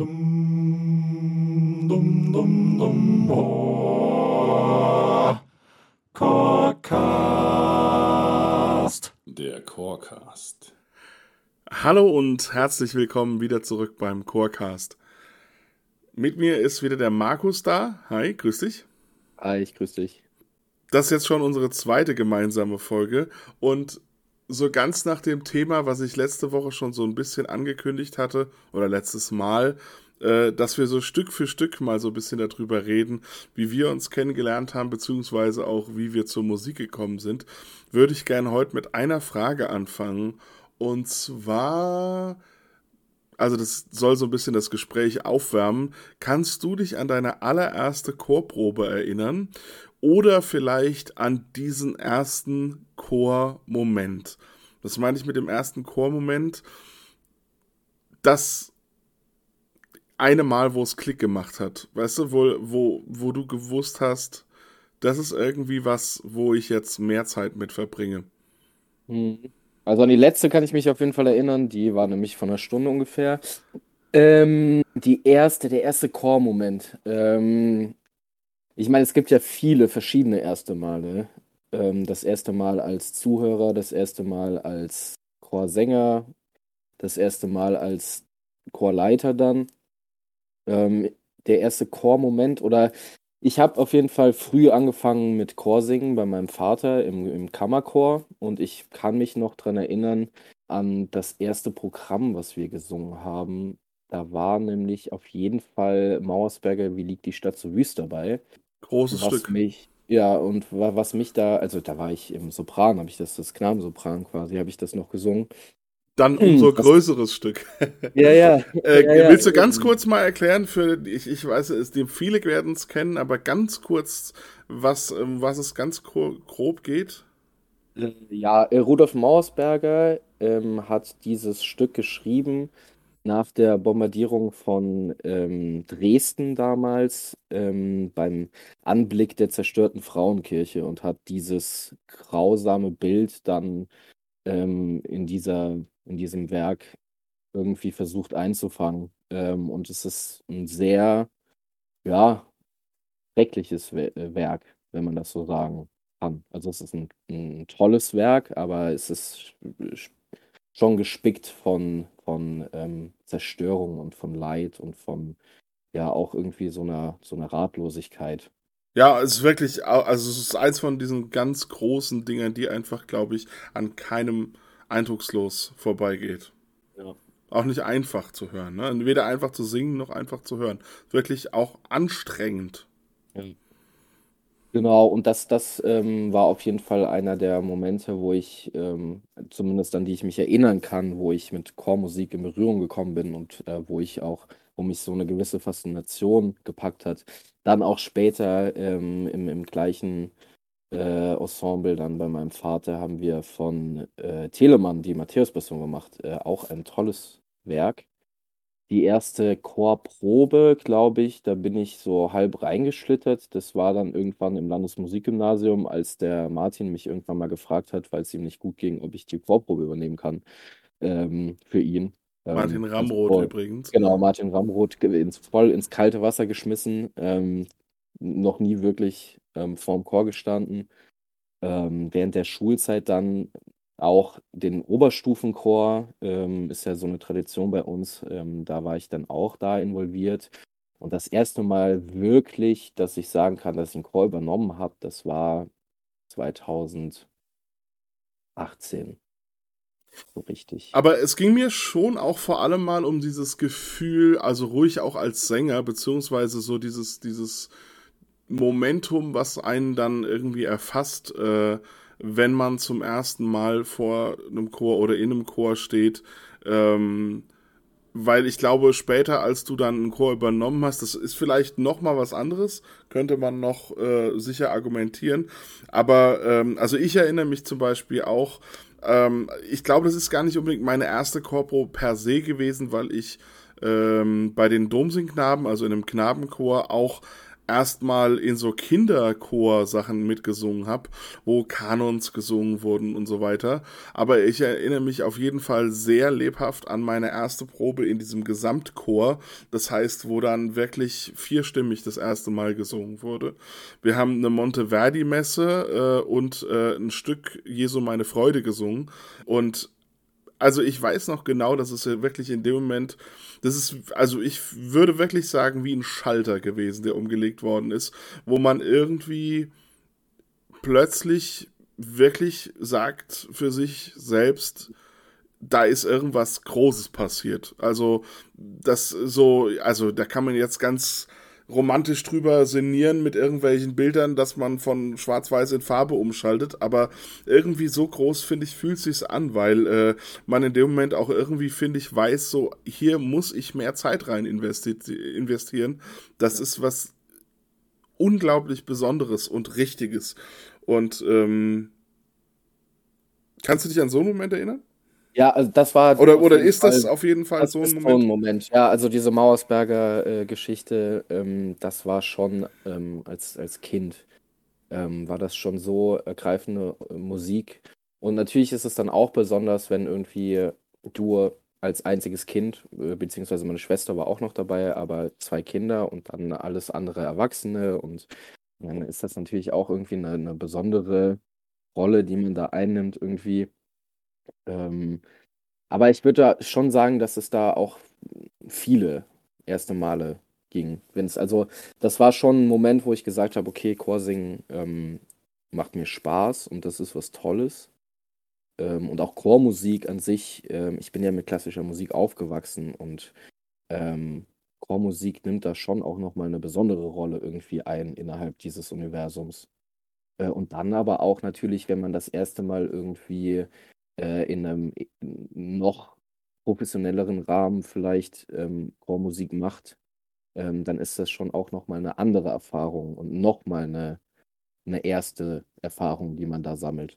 Dum, dum, dum, dum, oh. Chorcast. Der Chorcast. Hallo und herzlich willkommen wieder zurück beim Chorcast. Mit mir ist wieder der Markus da. Hi, grüß dich. Hi, ich grüß dich. Das ist jetzt schon unsere zweite gemeinsame Folge und so ganz nach dem Thema, was ich letzte Woche schon so ein bisschen angekündigt hatte oder letztes Mal, äh, dass wir so Stück für Stück mal so ein bisschen darüber reden, wie wir uns kennengelernt haben, beziehungsweise auch wie wir zur Musik gekommen sind, würde ich gerne heute mit einer Frage anfangen. Und zwar, also das soll so ein bisschen das Gespräch aufwärmen. Kannst du dich an deine allererste Chorprobe erinnern? Oder vielleicht an diesen ersten Chormoment. Das meine ich mit dem ersten Chormoment. Das eine Mal, wo es Klick gemacht hat. Weißt du, wo, wo, wo du gewusst hast, das ist irgendwie was, wo ich jetzt mehr Zeit mit verbringe. Hm. Also an die letzte kann ich mich auf jeden Fall erinnern. Die war nämlich von einer Stunde ungefähr. Ähm, die erste, der erste Chormoment. Ähm, ich meine, es gibt ja viele verschiedene erste Male. Ähm, das erste Mal als Zuhörer, das erste Mal als Chorsänger, das erste Mal als Chorleiter dann. Ähm, der erste Chormoment oder ich habe auf jeden Fall früh angefangen mit Chorsingen bei meinem Vater im, im Kammerchor und ich kann mich noch daran erinnern an das erste Programm, was wir gesungen haben. Da war nämlich auf jeden Fall Mauersberger, wie liegt die Stadt so wüst dabei. Großes was Stück. Mich, ja, und was mich da, also da war ich im Sopran, habe ich das, das Knabensopran quasi, habe ich das noch gesungen. Dann Hm, umso das- größeres Stück. Ja, ja. Äh, ja, ja. willst du ganz kurz mal erklären, für ich, ich weiß, es, die viele werden es kennen, aber ganz kurz, was, was es ganz gro- grob geht? Äh, Ja, Rudolf Mauersberger ähm, hat dieses Stück geschrieben nach der Bombardierung von ähm, Dresden damals ähm, beim Anblick der zerstörten Frauenkirche und hat dieses grausame Bild dann ähm, in dieser, in diesem Werk irgendwie versucht einzufangen. Ähm, und es ist ein sehr, ja, schreckliches äh, Werk, wenn man das so sagen kann. Also es ist ein, ein tolles Werk, aber es ist schon gespickt von, von ähm, Zerstörung und von Leid und von ja auch irgendwie so einer, so einer Ratlosigkeit. Ja, es ist wirklich, also es ist eins von diesen ganz großen Dingern, die einfach, glaube ich, an keinem eindruckslos vorbeigeht. Ja. Auch nicht einfach zu hören, ne? Weder einfach zu singen noch einfach zu hören. Wirklich auch anstrengend. Genau, und das, das ähm, war auf jeden Fall einer der Momente, wo ich, ähm, zumindest an die ich mich erinnern kann, wo ich mit Chormusik in Berührung gekommen bin und äh, wo ich auch, wo mich so eine gewisse Faszination gepackt hat. Dann auch später ähm, im, im gleichen äh, Ensemble, dann bei meinem Vater, haben wir von äh, Telemann die Matthäus-Passion gemacht. Äh, auch ein tolles Werk. Die erste Chorprobe, glaube ich, da bin ich so halb reingeschlittert. Das war dann irgendwann im Landesmusikgymnasium, als der Martin mich irgendwann mal gefragt hat, weil es ihm nicht gut ging, ob ich die Chorprobe übernehmen kann ähm, für ihn. Ähm, Martin also Ramroth voll- übrigens. Genau, Martin Ramroth ins, voll ins kalte Wasser geschmissen. Ähm, noch nie wirklich ähm, vorm Chor gestanden. Ähm, während der Schulzeit dann auch den Oberstufenchor, ähm, ist ja so eine Tradition bei uns. Ähm, da war ich dann auch da involviert. Und das erste Mal wirklich, dass ich sagen kann, dass ich einen Chor übernommen habe, das war 2018. So richtig. Aber es ging mir schon auch vor allem mal um dieses Gefühl, also ruhig auch als Sänger, beziehungsweise so dieses, dieses Momentum, was einen dann irgendwie erfasst, äh, wenn man zum ersten Mal vor einem Chor oder in einem Chor steht. Ähm, weil ich glaube, später, als du dann einen Chor übernommen hast, das ist vielleicht noch mal was anderes, könnte man noch äh, sicher argumentieren. Aber ähm, also ich erinnere mich zum Beispiel auch, ähm, ich glaube, das ist gar nicht unbedingt meine erste Chorpro per se gewesen, weil ich ähm, bei den Domsingknaben, also in einem Knabenchor, auch erstmal in so Kinderchor-Sachen mitgesungen habe, wo Kanons gesungen wurden und so weiter. Aber ich erinnere mich auf jeden Fall sehr lebhaft an meine erste Probe in diesem Gesamtchor. Das heißt, wo dann wirklich vierstimmig das erste Mal gesungen wurde. Wir haben eine Monteverdi-Messe äh, und äh, ein Stück Jesu meine Freude gesungen. Und also ich weiß noch genau, dass es wirklich in dem Moment, das ist, also ich würde wirklich sagen, wie ein Schalter gewesen, der umgelegt worden ist, wo man irgendwie plötzlich wirklich sagt für sich selbst, da ist irgendwas Großes passiert. Also das so, also da kann man jetzt ganz romantisch drüber sinnieren mit irgendwelchen Bildern, dass man von Schwarz-Weiß in Farbe umschaltet, aber irgendwie so groß, finde ich, fühlt sich's an, weil äh, man in dem Moment auch irgendwie, finde ich, weiß, so, hier muss ich mehr Zeit rein investi investieren. Das ja. ist was unglaublich Besonderes und Richtiges. Und ähm, kannst du dich an so einen Moment erinnern? Ja, also das war. Oder, oder ist Fall, das auf jeden Fall so ein Moment? So ein Moment? Ja, also diese Mauersberger-Geschichte, äh, ähm, das war schon ähm, als, als Kind, ähm, war das schon so ergreifende äh, Musik. Und natürlich ist es dann auch besonders, wenn irgendwie du als einziges Kind, äh, beziehungsweise meine Schwester war auch noch dabei, aber zwei Kinder und dann alles andere Erwachsene. Und dann ist das natürlich auch irgendwie eine, eine besondere Rolle, die man da einnimmt, irgendwie. Ähm, aber ich würde schon sagen, dass es da auch viele erste Male ging. Wenn's, also, das war schon ein Moment, wo ich gesagt habe, okay, Chorsingen ähm, macht mir Spaß und das ist was Tolles. Ähm, und auch Chormusik an sich, ähm, ich bin ja mit klassischer Musik aufgewachsen und ähm, Chormusik nimmt da schon auch nochmal eine besondere Rolle irgendwie ein innerhalb dieses Universums. Äh, und dann aber auch natürlich, wenn man das erste Mal irgendwie äh, in einem noch professionelleren Rahmen vielleicht ähm, Chormusik macht, ähm, dann ist das schon auch nochmal eine andere Erfahrung und nochmal eine, eine erste Erfahrung, die man da sammelt.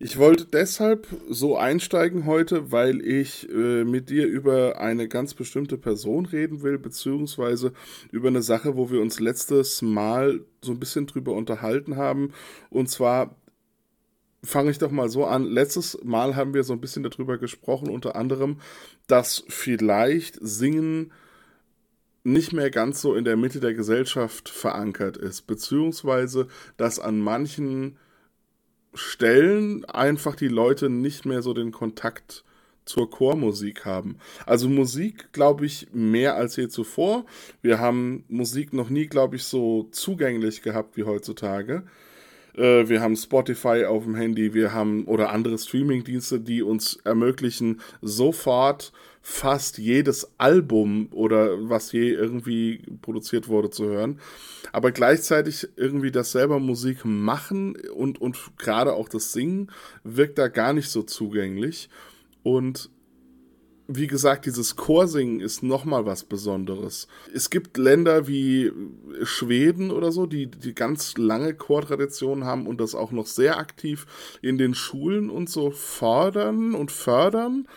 Ich wollte deshalb so einsteigen heute, weil ich äh, mit dir über eine ganz bestimmte Person reden will, beziehungsweise über eine Sache, wo wir uns letztes Mal so ein bisschen drüber unterhalten haben. Und zwar fange ich doch mal so an. Letztes Mal haben wir so ein bisschen darüber gesprochen, unter anderem, dass vielleicht Singen nicht mehr ganz so in der Mitte der Gesellschaft verankert ist, beziehungsweise dass an manchen Stellen einfach die Leute nicht mehr so den Kontakt zur Chormusik haben. Also Musik, glaube ich, mehr als je zuvor. Wir haben Musik noch nie, glaube ich, so zugänglich gehabt wie heutzutage. Äh, wir haben Spotify auf dem Handy, wir haben oder andere Streamingdienste, die uns ermöglichen, sofort fast jedes Album oder was je irgendwie produziert wurde zu hören. Aber gleichzeitig irgendwie das selber Musik machen und, und gerade auch das Singen wirkt da gar nicht so zugänglich. Und wie gesagt, dieses Chorsingen ist nochmal was Besonderes. Es gibt Länder wie Schweden oder so, die, die ganz lange Chortraditionen haben und das auch noch sehr aktiv in den Schulen und so fordern und fördern.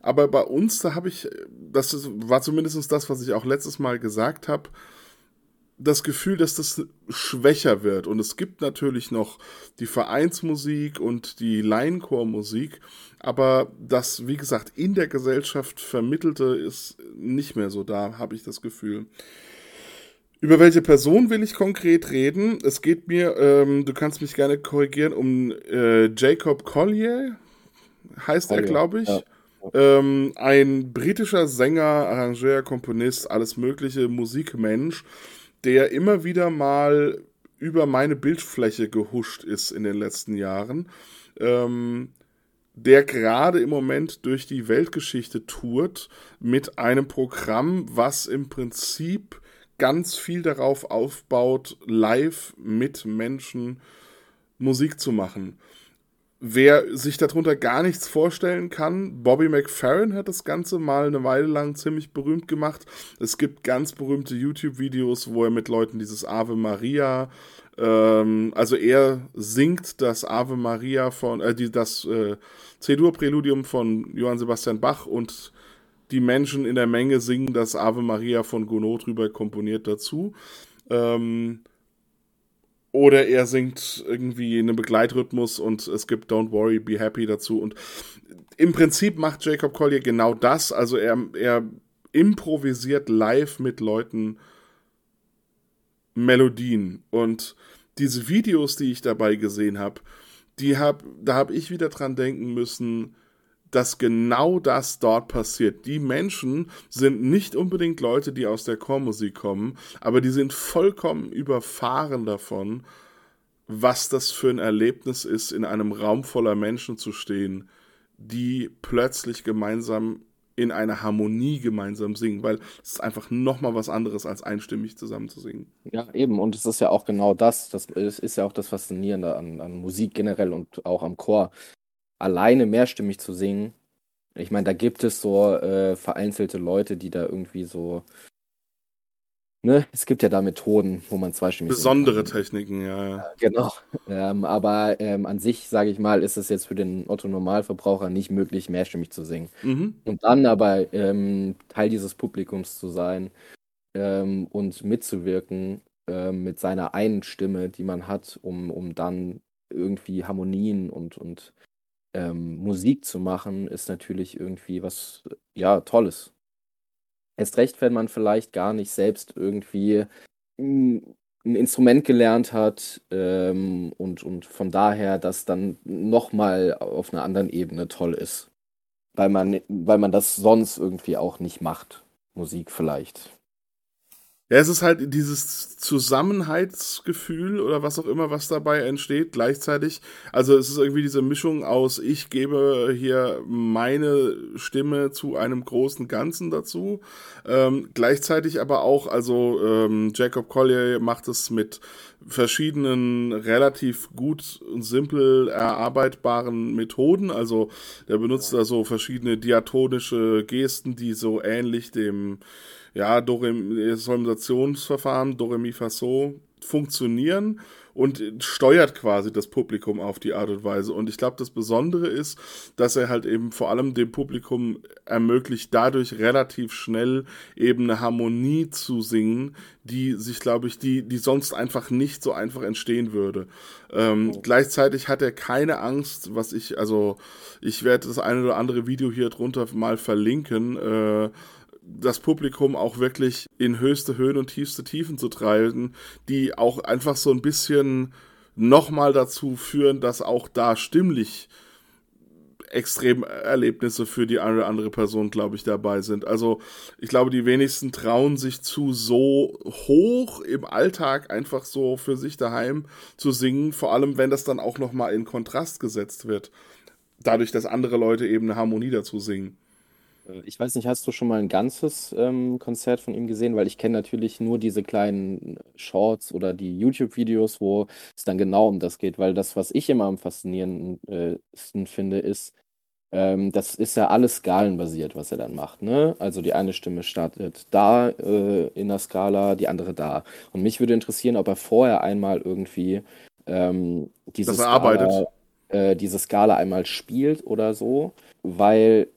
Aber bei uns, da habe ich, das war zumindest das, was ich auch letztes Mal gesagt habe, das Gefühl, dass das schwächer wird. Und es gibt natürlich noch die Vereinsmusik und die Laienchormusik, aber das, wie gesagt, in der Gesellschaft vermittelte ist nicht mehr so da, habe ich das Gefühl. Über welche Person will ich konkret reden? Es geht mir, ähm, du kannst mich gerne korrigieren, um äh, Jacob Collier, heißt Collier, er, glaube ich. Ja. Ähm, ein britischer Sänger, Arrangeur, Komponist, alles mögliche, Musikmensch, der immer wieder mal über meine Bildfläche gehuscht ist in den letzten Jahren. Ähm, der gerade im Moment durch die Weltgeschichte tourt mit einem Programm, was im Prinzip ganz viel darauf aufbaut, live mit Menschen Musik zu machen. Wer sich darunter gar nichts vorstellen kann, Bobby McFerrin hat das Ganze mal eine Weile lang ziemlich berühmt gemacht. Es gibt ganz berühmte YouTube-Videos, wo er mit Leuten dieses Ave Maria, ähm, also er singt das Ave Maria von, äh, die, das äh, C-Dur-Präludium von Johann Sebastian Bach und die Menschen in der Menge singen das Ave Maria von Gounod drüber komponiert dazu. Ähm, oder er singt irgendwie einen Begleitrhythmus und es gibt Don't Worry, Be Happy dazu. Und im Prinzip macht Jacob Collier genau das. Also er, er improvisiert live mit Leuten Melodien. Und diese Videos, die ich dabei gesehen habe, die hab, da habe ich wieder dran denken müssen, dass genau das dort passiert. Die Menschen sind nicht unbedingt Leute, die aus der Chormusik kommen, aber die sind vollkommen überfahren davon, was das für ein Erlebnis ist, in einem Raum voller Menschen zu stehen, die plötzlich gemeinsam in einer Harmonie gemeinsam singen, weil es ist einfach nochmal was anderes, als einstimmig zusammen zu singen. Ja, eben, und es ist ja auch genau das, das ist ja auch das Faszinierende an, an Musik generell und auch am Chor alleine mehrstimmig zu singen. Ich meine, da gibt es so äh, vereinzelte Leute, die da irgendwie so. Ne, es gibt ja da Methoden, wo man zweistimmig. Besondere Techniken, ja, ja. Genau. Ähm, aber ähm, an sich, sage ich mal, ist es jetzt für den Otto-Normalverbraucher nicht möglich, mehrstimmig zu singen. Mhm. Und dann aber ähm, Teil dieses Publikums zu sein ähm, und mitzuwirken ähm, mit seiner einen Stimme, die man hat, um, um dann irgendwie Harmonien und, und ähm, Musik zu machen, ist natürlich irgendwie was, ja, Tolles. Erst recht, wenn man vielleicht gar nicht selbst irgendwie ein Instrument gelernt hat ähm, und, und von daher das dann nochmal auf einer anderen Ebene toll ist. Weil man, weil man das sonst irgendwie auch nicht macht. Musik vielleicht. Ja, es ist halt dieses Zusammenhaltsgefühl oder was auch immer, was dabei entsteht, gleichzeitig. Also es ist irgendwie diese Mischung aus, ich gebe hier meine Stimme zu einem großen Ganzen dazu. Ähm, gleichzeitig aber auch, also ähm, Jacob Collier macht es mit verschiedenen relativ gut und simpel erarbeitbaren Methoden. Also der benutzt da so verschiedene diatonische Gesten, die so ähnlich dem ja, Solmisationsverfahren, Doremi Faso, funktionieren und steuert quasi das Publikum auf die Art und Weise. Und ich glaube, das Besondere ist, dass er halt eben vor allem dem Publikum ermöglicht, dadurch relativ schnell eben eine Harmonie zu singen, die sich, glaube ich, die, die sonst einfach nicht so einfach entstehen würde. Ähm, oh. Gleichzeitig hat er keine Angst, was ich, also ich werde das eine oder andere Video hier drunter mal verlinken, äh, das Publikum auch wirklich in höchste Höhen und tiefste Tiefen zu treiben, die auch einfach so ein bisschen nochmal dazu führen, dass auch da stimmlich extrem Erlebnisse für die eine oder andere Person, glaube ich, dabei sind. Also ich glaube, die wenigsten trauen sich zu, so hoch im Alltag einfach so für sich daheim zu singen, vor allem wenn das dann auch nochmal in Kontrast gesetzt wird. Dadurch, dass andere Leute eben eine Harmonie dazu singen. Äh, ich weiß nicht, hast du schon mal ein ganzes ähm, Konzert von ihm gesehen? Weil ich kenne natürlich nur diese kleinen Shorts oder die YouTube-Videos, wo es dann genau um das geht. Weil das, was ich immer am faszinierendsten finde, ist, ähm, das ist ja alles skalenbasiert, was er dann macht. Ne? Also die eine Stimme startet da äh, in der Skala, die andere da. Und mich würde interessieren, ob er vorher einmal irgendwie ähm, diese, Skala, äh, diese Skala einmal spielt oder so. Weil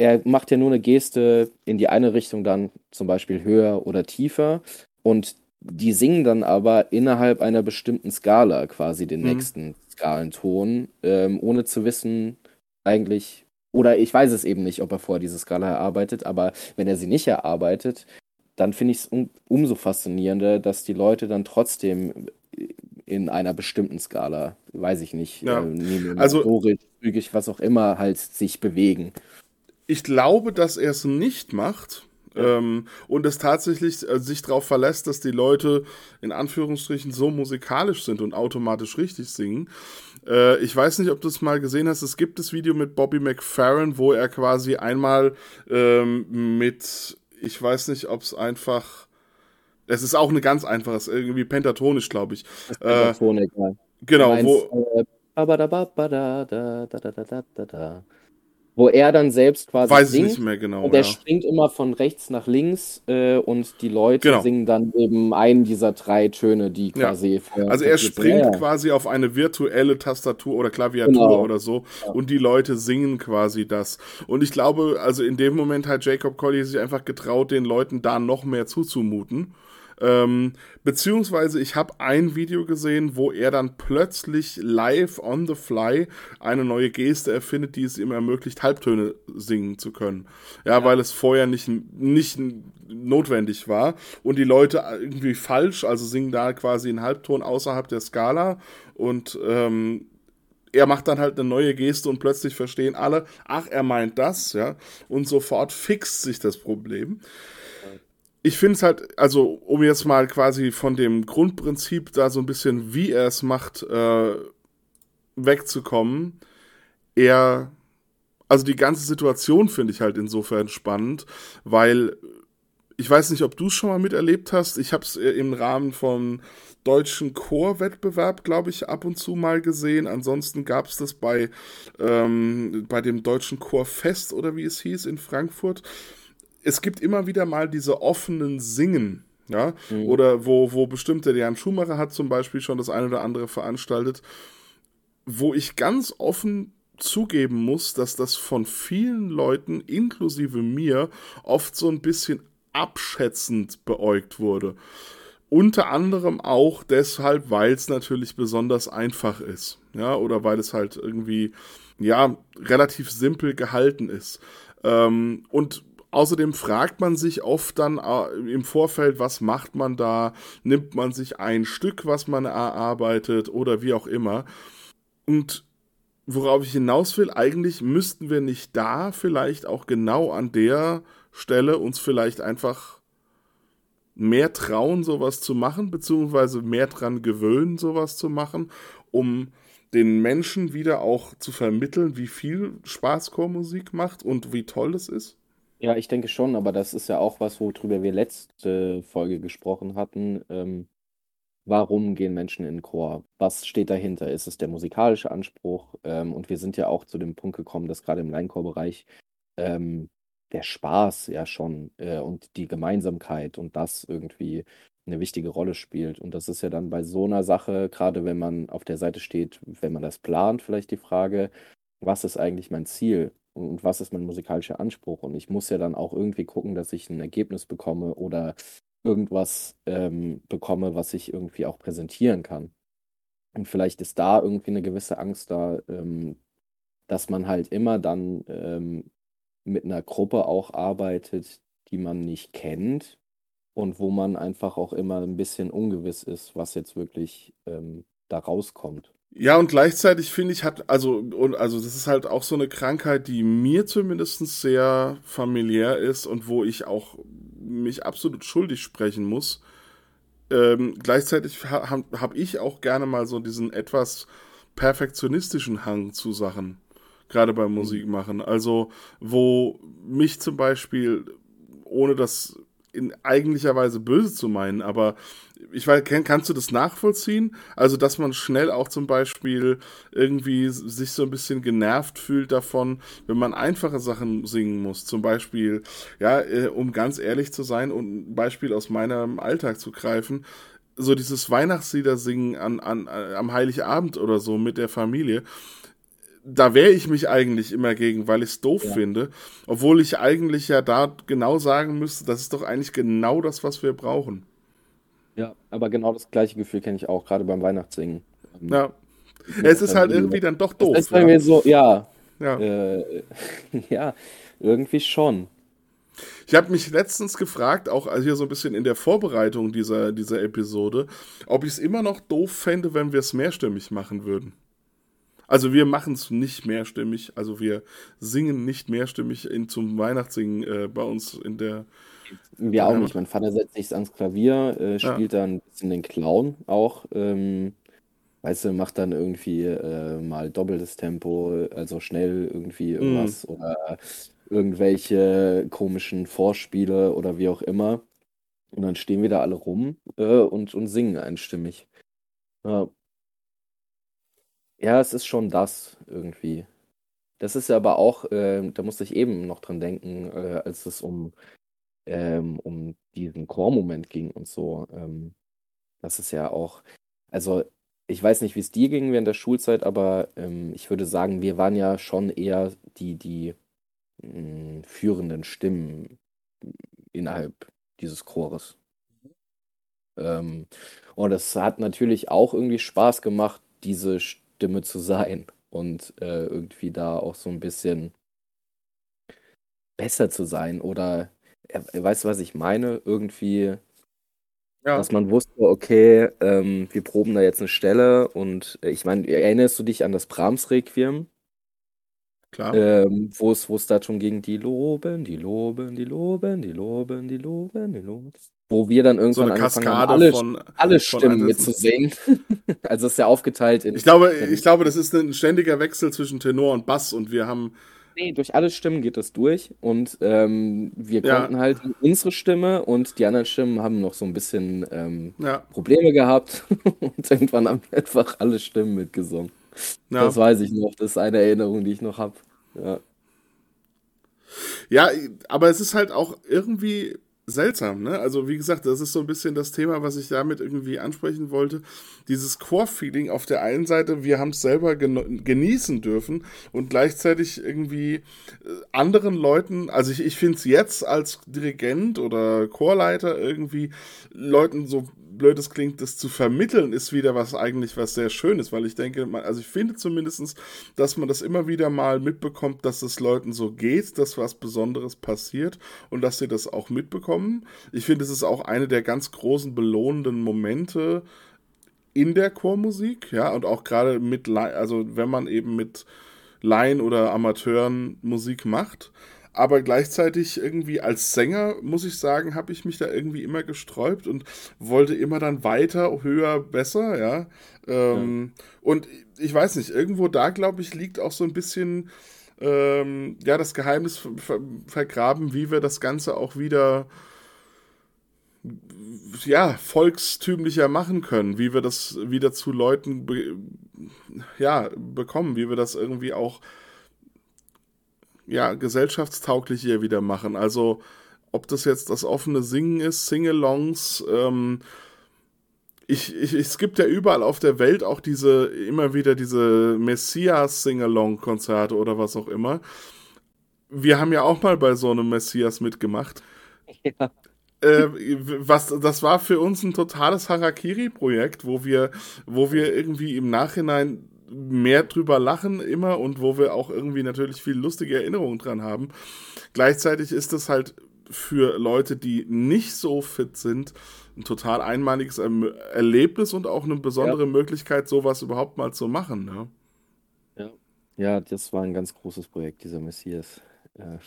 er macht ja nur eine Geste in die eine Richtung dann zum Beispiel höher oder tiefer und die singen dann aber innerhalb einer bestimmten Skala quasi den mhm. nächsten Skalenton, ähm, ohne zu wissen eigentlich, oder ich weiß es eben nicht, ob er vorher diese Skala erarbeitet, aber wenn er sie nicht erarbeitet, dann finde ich es um, umso faszinierender, dass die Leute dann trotzdem in einer bestimmten Skala, weiß ich nicht, ja. äh, also, zügig, was auch immer, halt sich bewegen. Ich glaube, dass er es nicht macht. Ähm, und es tatsächlich äh, sich darauf verlässt, dass die Leute in Anführungsstrichen so musikalisch sind und automatisch richtig singen. Äh, ich weiß nicht, ob du es mal gesehen hast. Es gibt das Video mit Bobby McFerrin, wo er quasi einmal ähm, mit, ich weiß nicht, ob es einfach. Es ist auch eine ganz einfache, irgendwie pentatonisch, glaube ich. Das ist äh, ja. Genau, wo. Äh, wo er dann selbst quasi Weiß singt. ich nicht mehr genau. Und der ja. springt immer von rechts nach links äh, und die Leute genau. singen dann eben einen dieser drei Töne, die quasi. Ja. Also er springt ja, quasi auf eine virtuelle Tastatur oder Klaviatur genau. oder so und die Leute singen quasi das. Und ich glaube, also in dem Moment hat Jacob Collier sich einfach getraut, den Leuten da noch mehr zuzumuten Ähm, beziehungsweise ich habe ein Video gesehen, wo er dann plötzlich live on the fly eine neue Geste erfindet, die es ihm ermöglicht, Halbtöne singen zu können. Ja, ja. weil es vorher nicht, nicht notwendig war und die Leute irgendwie falsch, also singen da quasi einen Halbton außerhalb der Skala und ähm, er macht dann halt eine neue Geste und plötzlich verstehen alle, ach, er meint das, ja, und sofort fixt sich das Problem. Ich finde es halt, also um jetzt mal quasi von dem Grundprinzip da so ein bisschen, wie er es macht, äh, wegzukommen, er, also die ganze Situation finde ich halt insofern spannend, weil ich weiß nicht, ob du es schon mal miterlebt hast. Ich habe es äh, im Rahmen von deutschen Chorwettbewerb, glaube ich, ab und zu mal gesehen. Ansonsten gab es das bei, ähm, bei dem deutschen Chorfest oder wie es hieß in Frankfurt. Es gibt immer wieder mal diese offenen Singen. Ja, mhm. oder wo, wo bestimmte, der Jan Schumacher hat zum Beispiel schon das eine oder andere veranstaltet, wo ich ganz offen zugeben muss, dass das von vielen Leuten, inklusive mir, oft so ein bisschen abschätzend beäugt wurde. Unter anderem auch deshalb, weil es natürlich besonders einfach ist. Ja, oder weil es halt irgendwie, ja, relativ simpel gehalten ist. Ähm, und Außerdem fragt man sich oft dann äh, im Vorfeld, was macht man da? Nimmt man sich ein Stück, was man erarbeitet oder wie auch immer? Und worauf ich hinaus will, eigentlich müssten wir nicht da vielleicht auch genau an der Stelle uns vielleicht einfach mehr trauen, sowas zu machen, beziehungsweise mehr dran gewöhnen, sowas zu machen, um den Menschen wieder auch zu vermitteln, wie viel Spaß Chormusik macht und wie toll es ist? Ja, ich denke schon, aber das ist ja auch was, worüber wir letzte Folge gesprochen hatten. Ähm, warum gehen Menschen in den Chor? Was steht dahinter? Ist es der musikalische Anspruch? Ähm, und wir sind ja auch zu dem Punkt gekommen, dass gerade im Leinchorbereich ähm, der Spaß ja schon äh, und die Gemeinsamkeit und das irgendwie eine wichtige Rolle spielt. Und das ist ja dann bei so einer Sache, gerade wenn man auf der Seite steht, wenn man das plant, vielleicht die Frage, was ist eigentlich mein Ziel und was ist mein musikalischer Anspruch? Und ich muss ja dann auch irgendwie gucken, dass ich ein Ergebnis bekomme oder irgendwas ähm, bekomme, was ich irgendwie auch präsentieren kann. Und vielleicht ist da irgendwie eine gewisse Angst da, ähm, dass man halt immer dann ähm, mit einer Gruppe auch arbeitet, die man nicht kennt und wo man einfach auch immer ein bisschen ungewiss ist, was jetzt wirklich ähm, da rauskommt. Ja, und gleichzeitig finde ich, hat, also, und, also, das ist halt auch so eine Krankheit, die mir zumindest sehr familiär ist und wo ich auch mich absolut schuldig sprechen muss. Ähm, gleichzeitig habe hab ich auch gerne mal so diesen etwas perfektionistischen Hang zu Sachen gerade beim Musik machen. Also, wo mich zum Beispiel, ohne das in eigentlicher Weise böse zu meinen, aber ich weiß, kannst du das nachvollziehen? Also, dass man schnell auch zum Beispiel irgendwie sich so ein bisschen genervt fühlt davon, wenn man einfache Sachen singen muss. Zum Beispiel, ja, äh, um ganz ehrlich zu sein und ein Beispiel aus meinem Alltag zu greifen, so dieses Weihnachtslieder singen an, an, am Heiligabend oder so mit der Familie da wehre ich mich eigentlich immer gegen, weil ich es doof ja. finde. Obwohl ich eigentlich ja da genau sagen müsste, das ist doch eigentlich genau das, was wir brauchen. Ja, aber genau das gleiche Gefühl kenne ich auch, gerade beim Weihnachtssingen. Ja. Es ist halt irgendwie dann doch doof. Es ist irgendwie ja. so, ja. Ja. Äh, ja, irgendwie schon. Ich habe mich letztens gefragt, auch hier so ein bisschen in der Vorbereitung dieser, dieser Episode, ob ich es immer noch doof fände, wenn wir es mehrstimmig machen würden. Also wir machen es nicht mehrstimmig, also wir singen nicht mehrstimmig in, zum Weihnachtssingen äh, bei uns in der. Wir auch nicht. Mein Vater setzt sich ans Klavier, äh, spielt ja. dann ein bisschen den Clown auch. Ähm, weißt du, macht dann irgendwie äh, mal doppeltes Tempo, also schnell irgendwie mhm. irgendwas mm. oder irgendwelche komischen Vorspiele oder wie auch immer. Und dann stehen wir da alle rum äh, und, und singen einstimmig. Ja. Ja, es ist schon das irgendwie. Das ist ja aber auch, äh, da musste ich eben noch dran denken, äh, als es um, ähm, um diesen Chormoment ging und so. Ähm, das ist ja auch, also ich weiß nicht, wie es dir ging während der Schulzeit, aber ähm, ich würde sagen, wir waren ja schon eher die, die mh, hm, führenden Stimmen innerhalb dieses Chores. Ähm, und es hat natürlich auch irgendwie Spaß gemacht, diese Stimme zu sein und äh, irgendwie da auch so ein bisschen besser zu sein oder äh, weißt du, was ich meine? Irgendwie, Ja, dass man wusste, okay, ähm, wir proben da jetzt eine Stelle und äh, ich meine, erinnerst du dich an das Brahms-Requiem? klar. Ähm, wo es, wo es da schon ging, die loben, die loben, die loben, die loben, die loben, die loben. Wo wir dann So irgendwann eine angefangen haben, Kaskade alle, von, alle Stimmen mitzusingen. Also es ist ja aufgeteilt in, Ich glaube, in ich glaube, das ist ein ständiger Wechsel zwischen Tenor und Bass und wir haben, Nee, durch alle Stimmen geht das durch und ähm, wir Ja. konnten halt unsere Stimme und die anderen Stimmen haben noch so ein bisschen ähm, ja, Probleme gehabt und irgendwann haben wir einfach alle Stimmen mitgesungen. ja. Das weiß ich noch, das ist eine Erinnerung, die ich noch habe. Ja. Ja, aber es ist halt auch irgendwie seltsam, ne? Also wie gesagt, das ist so ein bisschen das Thema, was ich damit irgendwie ansprechen wollte. Dieses Core-Feeling auf der einen Seite, wir haben es selber genießen dürfen und gleichzeitig irgendwie äh, anderen Leuten, also ich, ich finde es jetzt als Dirigent oder Chorleiter irgendwie Leuten so blöd es klingt, das zu vermitteln, ist wieder was eigentlich was sehr Schönes, weil ich denke, man, also ich finde zumindestens, dass man das immer wieder mal mitbekommt, dass es Leuten so geht, dass was Besonderes passiert und dass sie das auch mitbekommen. Ich finde, es ist auch eine der ganz großen belohnenden Momente in der Chormusik, ja, und auch gerade mit, also wenn man eben mit Laien oder Amateuren Musik macht. Aber gleichzeitig irgendwie als Sänger, muss ich sagen, habe ich mich da irgendwie immer gesträubt und wollte immer dann weiter, höher, besser, ja. Ähm, Und ich weiß nicht, irgendwo da, glaube ich, liegt auch so ein bisschen ähm, ja, das Geheimnis ver ver vergraben, wie wir das Ganze auch wieder ja, volkstümlicher machen können, wie wir das wieder zu Leuten be ja, bekommen, wie wir das irgendwie auch ja, gesellschaftstauglich hier wieder machen. Also, ob das jetzt das offene Singen ist, Singalongs, ähm, ich, ich, es gibt ja überall auf der Welt auch diese, immer wieder diese Messias-Singalong-Konzerte oder was auch immer. Wir haben ja auch mal bei so einem Messias mitgemacht. Ja. Äh, was, das war für uns ein totales Harakiri-Projekt, wo wir, wo wir irgendwie im Nachhinein mehr drüber lachen immer und wo wir auch irgendwie natürlich viel lustige Erinnerungen dran haben. Gleichzeitig ist es halt für Leute, die nicht so fit sind, ein total einmaliges Erm- Erlebnis und auch eine besondere Möglichkeit, sowas überhaupt mal zu machen. Ne? Ja. Ja, das war ein ganz großes Projekt, dieser Messias. Äh,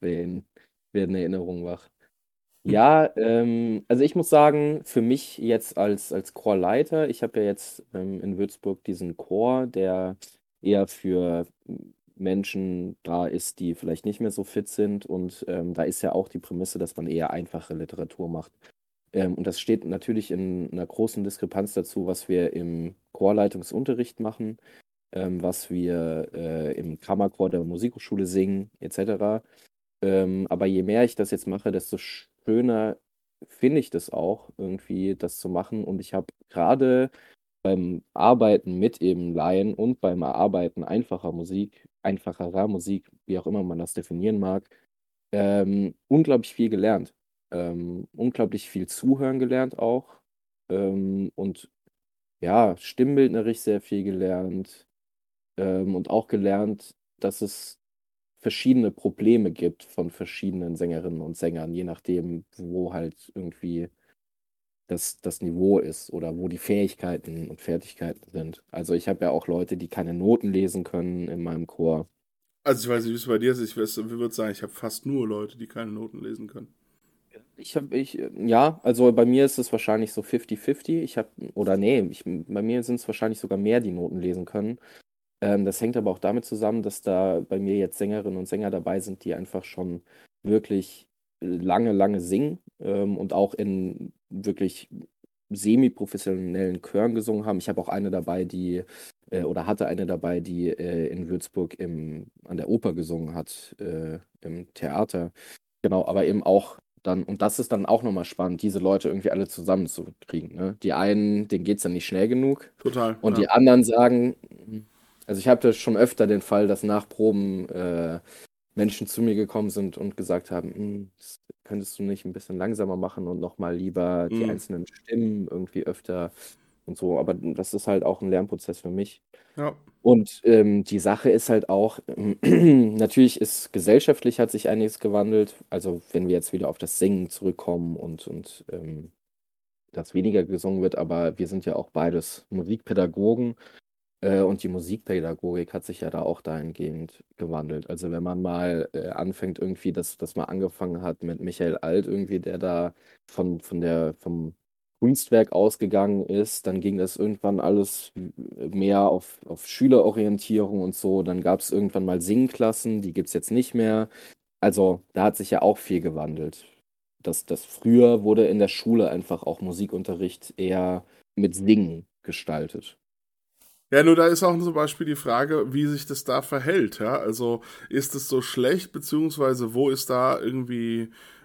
wer in, wer in Erinnerung wach. Ja, ähm, also ich muss sagen, für mich jetzt als, als Chorleiter, ich habe ja jetzt ähm, in Würzburg diesen Chor, der eher für Menschen da ist, die vielleicht nicht mehr so fit sind. Und ähm, da ist ja auch die Prämisse, dass man eher einfache Literatur macht. Ähm, und das steht natürlich in einer großen Diskrepanz dazu, was wir im Chorleitungsunterricht machen, ähm, was wir äh, im Kammerchor der Musikhochschule singen, etc. Ähm, aber je mehr ich das jetzt mache, desto schöner finde ich das auch, irgendwie das zu machen. Und ich habe gerade beim Arbeiten mit eben Laien und beim Erarbeiten einfacher Musik, einfacherer Musik, wie auch immer man das definieren mag, ähm, unglaublich viel gelernt. Ähm, unglaublich viel zuhören gelernt auch. Ähm, und ja, stimmbildnerisch sehr viel gelernt. Ähm, und auch gelernt, dass es verschiedene Probleme gibt von verschiedenen Sängerinnen und Sängern, je nachdem, wo halt irgendwie das, das Niveau ist oder wo die Fähigkeiten und Fertigkeiten sind. Also ich habe ja auch Leute, die keine Noten lesen können in meinem Chor. Also ich weiß nicht, wie es bei dir ist. Ich würde sagen, ich habe fast nur Leute, die keine Noten lesen können. Ich habe, ich, ja, also bei mir ist es wahrscheinlich so 50-50. Ich habe, oder nee, ich, bei mir sind es wahrscheinlich sogar mehr, die Noten lesen können. Ähm, das hängt aber auch damit zusammen, dass da bei mir jetzt Sängerinnen und Sänger dabei sind, die einfach schon wirklich lange, lange singen ähm, und auch in wirklich semi-professionellen Chören gesungen haben. Ich habe auch eine dabei, die, äh, oder hatte eine dabei, die äh, in Würzburg im, an der Oper gesungen hat, äh, im Theater. Genau, aber eben auch dann, und das ist dann auch nochmal spannend, diese Leute irgendwie alle zusammenzukriegen. Ne? Die einen, denen geht es dann nicht schnell genug. Total. Und ja. die anderen sagen, also ich hatte schon öfter den Fall, dass nach Proben äh, Menschen zu mir gekommen sind und gesagt haben, hm, das könntest du nicht ein bisschen langsamer machen und nochmal lieber die Mhm. einzelnen Stimmen irgendwie öfter und so. Aber das ist halt auch ein Lernprozess für mich. Ja. Und ähm, die Sache ist halt auch, natürlich ist gesellschaftlich hat sich einiges gewandelt. Also wenn wir jetzt wieder auf das Singen zurückkommen und, und ähm, dass weniger gesungen wird, aber wir sind ja auch beides Musikpädagogen äh, und die Musikpädagogik hat sich ja da auch dahingehend gewandelt. Also wenn man mal äh, anfängt irgendwie, dass, dass man angefangen hat mit Michael Alt irgendwie, der da von, von der, vom Kunstwerk ausgegangen ist, dann ging das irgendwann alles mehr auf, auf Schülerorientierung und so. Dann gab es irgendwann mal Singklassen, die gibt es jetzt nicht mehr. Also da hat sich ja auch viel gewandelt. Das, das früher wurde in der Schule einfach auch Musikunterricht eher mit Singen gestaltet. Ja, nur da ist auch zum Beispiel die Frage, wie sich das da verhält. Ja, also ist es so schlecht, beziehungsweise wo ist da irgendwie,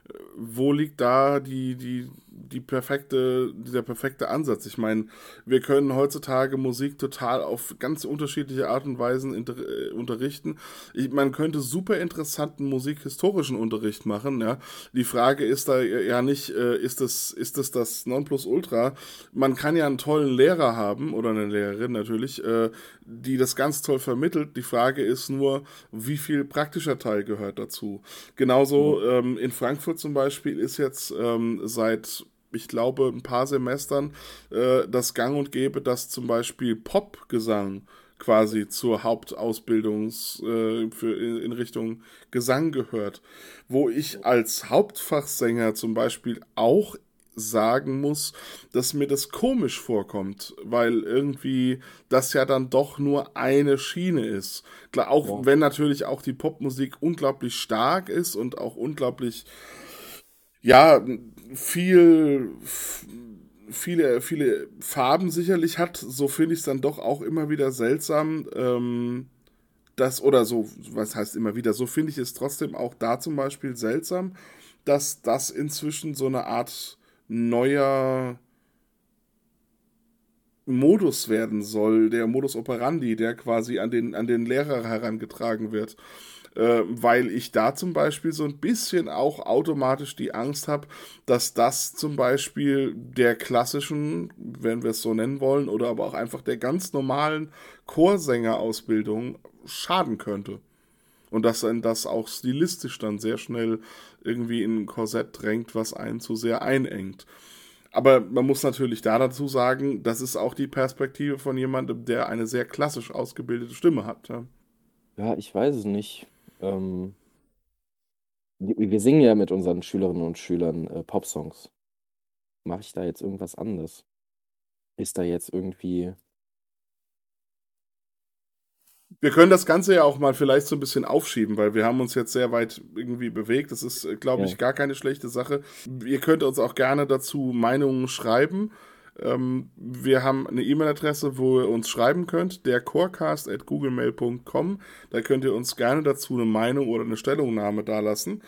äh, wo liegt da die, die, die perfekte, der perfekte Ansatz? Ich meine, wir können heutzutage Musik total auf ganz unterschiedliche Art und Weisen äh, unterrichten. Ich, man könnte super interessanten musikhistorischen Unterricht machen. Ja, die Frage ist da ja nicht, äh, ist das, ist das das Nonplusultra? Man kann ja einen tollen Lehrer haben oder eine Lehrerin natürlich, äh, die das ganz toll vermittelt. Die Frage ist nur, wie viel praktischer Teil gehört dazu. Genauso ähm, in Frankfurt zum Beispiel ist jetzt ähm, seit ich glaube, ein paar Semestern äh, das Gang und Gäbe, dass zum Beispiel Popgesang quasi zur Hauptausbildungs äh, für in, in Richtung Gesang gehört, wo ich als Hauptfachsänger zum Beispiel auch sagen muss, dass mir das komisch vorkommt, weil irgendwie das ja dann doch nur eine Schiene ist. Klar, auch Ja. wenn natürlich auch die Popmusik unglaublich stark ist und auch unglaublich ja, viel, viele, viele Farben sicherlich hat, so finde ich es dann doch auch immer wieder seltsam, ähm, dass, oder so, was heißt immer wieder, so finde ich es trotzdem auch da zum Beispiel seltsam, dass das inzwischen so eine Art neuer Modus werden soll, der Modus operandi, der quasi an den, an den Lehrer herangetragen wird äh, weil ich da zum Beispiel so ein bisschen auch automatisch die Angst habe, dass das zum Beispiel der klassischen, wenn wir es so nennen wollen, oder aber auch einfach der ganz normalen Chorsängerausbildung schaden könnte. Und dass einen das auch stilistisch dann sehr schnell irgendwie in ein Korsett drängt, was einen zu sehr einengt. Aber man muss natürlich da dazu sagen, das ist auch die Perspektive von jemandem, der eine sehr klassisch ausgebildete Stimme hat. Ja, ich weiß es nicht. Ähm, wir singen ja mit unseren Schülerinnen und Schülern äh, Popsongs. Mache ich da jetzt irgendwas anderes? Ist da jetzt irgendwie. Wir können das Ganze ja auch mal vielleicht so ein bisschen aufschieben, weil wir haben uns jetzt sehr weit irgendwie bewegt. Das ist, glaube ich, Ja. gar keine schlechte Sache. Ihr könnt uns auch gerne dazu Meinungen schreiben. Ähm, wir haben eine E-Mail-Adresse, wo ihr uns schreiben könnt, der corecast.googlemail.com. Da könnt ihr uns gerne dazu eine Meinung oder eine Stellungnahme dalassen.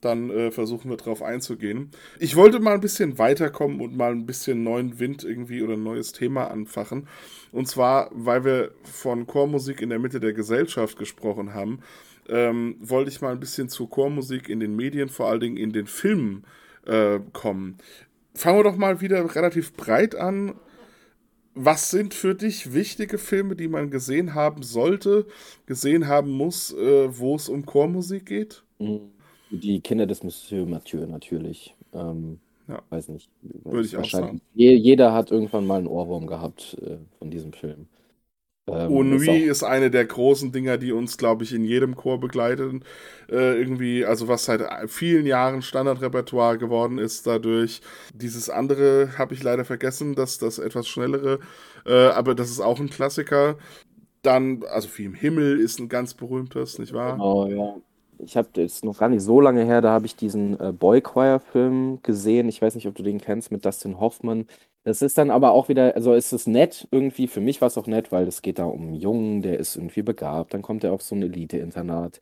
Dann äh, versuchen wir drauf einzugehen. Ich wollte mal ein bisschen weiterkommen und mal ein bisschen neuen Wind irgendwie oder ein neues Thema anfachen. Und zwar, weil wir von Chormusik in der Mitte der Gesellschaft gesprochen haben, ähm, wollte ich mal ein bisschen zu Chormusik in den Medien, vor allen Dingen in den Filmen, äh, kommen. Fangen wir doch mal wieder relativ breit an. Was sind für dich wichtige Filme, die man gesehen haben sollte, gesehen haben muss, äh, wo es um Chormusik geht? mm, Die Kinder des Monsieur Mathieu natürlich. Ähm, Ja. weiß nicht. Würde ich auch sagen. Je, jeder hat irgendwann mal einen Ohrwurm gehabt äh, von diesem Film. Ähm, Oh, ist ist eine der großen Dinger, die uns, glaube ich, in jedem Chor begleiten. Äh, irgendwie, also was seit vielen Jahren Standardrepertoire geworden ist dadurch. Dieses andere habe ich leider vergessen, das, das etwas schnellere, äh, aber das ist auch ein Klassiker. Dann, also wie im Himmel ist ein ganz berühmtes, nicht wahr? Genau, ja. Ich habe das noch gar nicht so lange her, da habe ich diesen äh, Boy Choir Film gesehen. Ich weiß nicht, ob du den kennst mit Dustin Hoffmann. Das ist dann aber auch wieder, also es ist nett irgendwie, für mich war es auch nett, weil es geht da um einen Jungen, der ist irgendwie begabt, dann kommt er auf so ein Elite-Internat.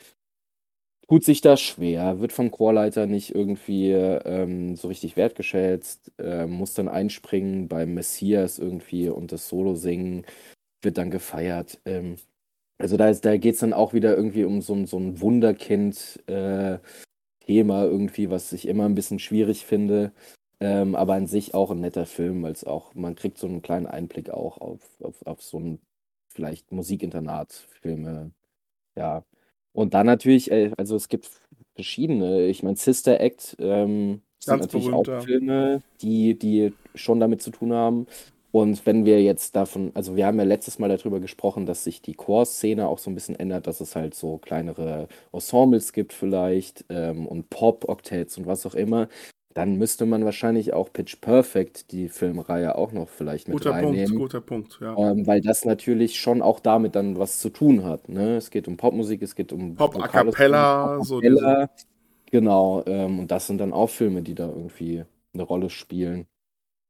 Tut sich da schwer, wird vom Chorleiter nicht irgendwie ähm, so richtig wertgeschätzt, äh, muss dann einspringen beim Messias irgendwie und das Solo singen, wird dann gefeiert. Ähm, Also da, ist- da geht es dann auch wieder irgendwie um so, ein- so ein Wunderkind-Thema irgendwie, was ich immer ein bisschen schwierig finde. Ähm, aber an sich auch ein netter Film, weil es auch, man kriegt so einen kleinen Einblick auch auf, auf, auf so ein vielleicht Musikinternat-Filme. Ja. Und dann natürlich, äh, also es gibt verschiedene. Ich meine, Sister Act ähm, sind natürlich berühmt, auch ja. Filme, die, die schon damit zu tun haben. Und wenn wir jetzt davon, also wir haben ja letztes Mal darüber gesprochen, dass sich die Chorszene auch so ein bisschen ändert, dass es halt so kleinere Ensembles gibt vielleicht ähm, und Pop-Oktets und was auch immer, dann müsste man wahrscheinlich auch Pitch Perfect, die Filmreihe, auch noch vielleicht mit Guter Punkt, reinnehmen. guter Punkt, ja. Ähm, weil das natürlich schon auch damit dann was zu tun hat. Ne? Es geht um Popmusik, es geht um Pop a cappella, a so. Genau, ähm, und das sind dann auch Filme, die da irgendwie eine Rolle spielen.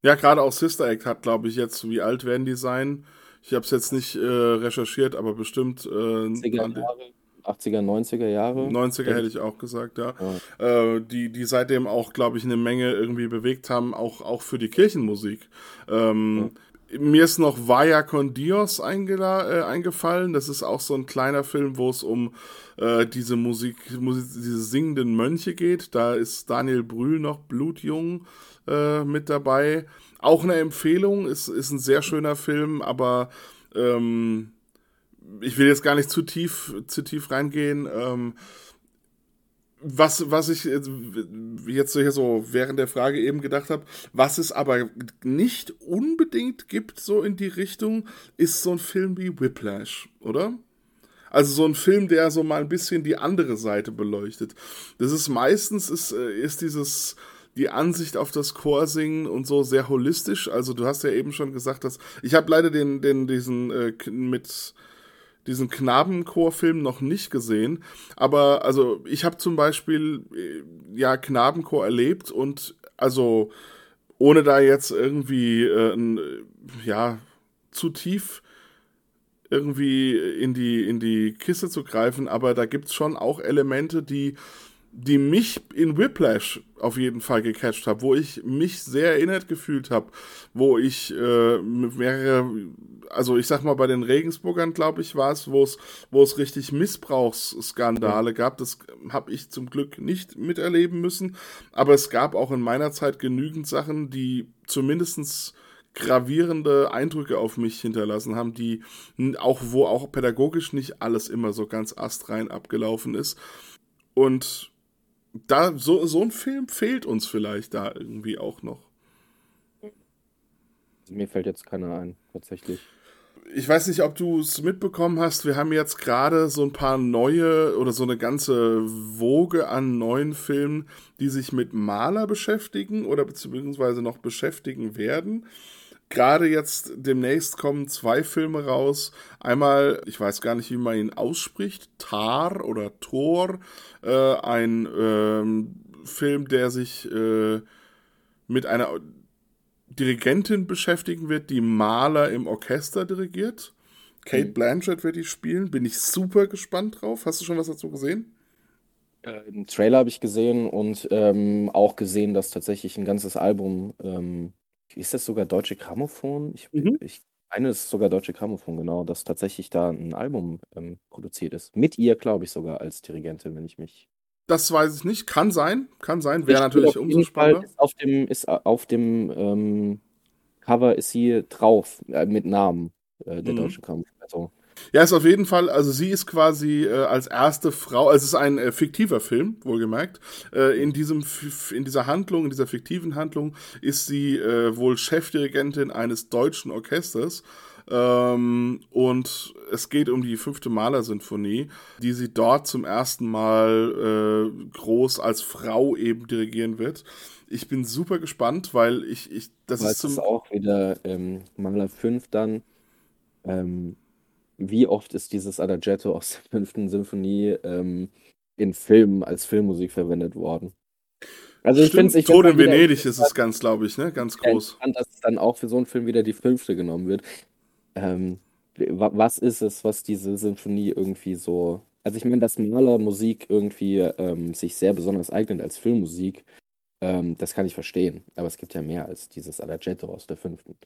Ja, gerade auch Sister Act hat, glaube ich, jetzt, wie alt werden die sein? Ich habe es jetzt nicht äh, recherchiert, aber bestimmt äh, 80er Jahre, 80er, 90er Jahre. 90er hätte ich auch gesagt, ja. Ja. Äh, die, die seitdem auch, glaube ich, eine Menge irgendwie bewegt haben, auch, auch für die Kirchenmusik. Ähm, Mir ist noch Vaya con Dios äh, eingefallen. Das ist auch so ein kleiner Film, wo es um äh, diese Musik, Musik, diese singenden Mönche geht. Da ist Daniel Brühl noch blutjung äh, mit dabei. Auch eine Empfehlung, ist, ist ein sehr schöner Film, aber ähm, ich will jetzt gar nicht zu tief, zu tief reingehen. Ähm, was, was ich jetzt hier so während der Frage eben gedacht habe, was es aber nicht unbedingt gibt, so in die Richtung, ist so ein Film wie Whiplash, oder? Also so ein Film, der so mal ein bisschen die andere Seite beleuchtet. Das ist meistens, ist, äh, ist dieses, die Ansicht auf das Chorsingen und so sehr holistisch. Also du hast ja eben schon gesagt, dass, ich habe leider den, den, diesen äh, mit diesen Knabenchorfilm noch nicht gesehen, aber also ich habe zum Beispiel äh, ja Knabenchor erlebt und also ohne da jetzt irgendwie äh, n- ja zu tief irgendwie in die in die Kiste zu greifen, aber da gibt's schon auch Elemente, die die mich in Whiplash auf jeden Fall gecatcht haben, wo ich mich sehr erinnert gefühlt habe, wo ich äh, mehrere, also ich sag mal bei den Regensburgern, glaube ich, war es, wo es, wo es richtig Missbrauchsskandale gab. Das habe ich zum Glück nicht miterleben müssen, aber es gab auch in meiner Zeit genügend Sachen, die zumindestens gravierende Eindrücke auf mich hinterlassen haben, die auch, wo auch pädagogisch nicht alles immer so ganz astrein abgelaufen ist. Und da, so, so ein Film fehlt uns vielleicht da irgendwie auch noch. Also mir fällt jetzt keiner ein, tatsächlich. Ich weiß nicht, ob du es mitbekommen hast. Wir haben jetzt gerade so ein paar neue oder so eine ganze Woge an neuen Filmen, die sich mit Maler beschäftigen oder beziehungsweise noch beschäftigen werden. Gerade jetzt demnächst kommen zwei Filme raus. Einmal, ich weiß gar nicht, wie man ihn ausspricht, Tar oder Tor, äh, ein ähm, Film, der sich äh, mit einer Dirigentin beschäftigen wird, die Maler im Orchester dirigiert. Kate Blanchett wird die spielen. Bin ich super gespannt drauf. Hast du schon was dazu gesehen? Äh, Im Trailer habe ich gesehen und ähm, auch gesehen, dass tatsächlich ein ganzes Album, ähm, ist das sogar Deutsche Grammophon? Ich, Mhm. ich meine, es ist sogar Deutsche Grammophon, genau, dass tatsächlich da ein Album ähm, produziert ist. Mit ihr, glaube ich, sogar als Dirigentin, wenn ich mich. Das weiß ich nicht. Kann sein. Kann sein. Wäre natürlich auf umso spannender. auf dem, ist auf dem ähm, Cover ist sie drauf, äh, mit Namen äh, der Mhm. Deutschen Grammophon. Also, Ja, ist auf jeden Fall, also sie ist quasi äh, als erste Frau, also es ist ein äh, fiktiver Film, wohlgemerkt. Äh, in, diesem, in dieser Handlung, in dieser fiktiven Handlung ist sie äh, wohl Chefdirigentin eines deutschen Orchesters. Ähm, und es geht um die fünfte Malersinfonie, die sie dort zum ersten Mal äh, groß als Frau eben dirigieren wird. Ich bin super gespannt, weil ich, ich das aber ist es ist zum, auch wieder ähm, Maler 5 dann. Ähm, wie oft ist dieses Adagietto aus der fünften Sinfonie ähm, in Filmen als Filmmusik verwendet worden? Also ich finde es ich Tod in wieder Venedig ist es ganz, glaube ich, ne? Ganz groß. interessant, dass es dann auch für so einen Film wieder die fünfte genommen wird. Ähm, wa- was ist es, was diese Sinfonie irgendwie so. Also ich meine, dass Malermusik irgendwie ähm, sich sehr besonders eignet als Filmmusik, ähm, das kann ich verstehen. Aber es gibt ja mehr als dieses Adagietto aus der fünften.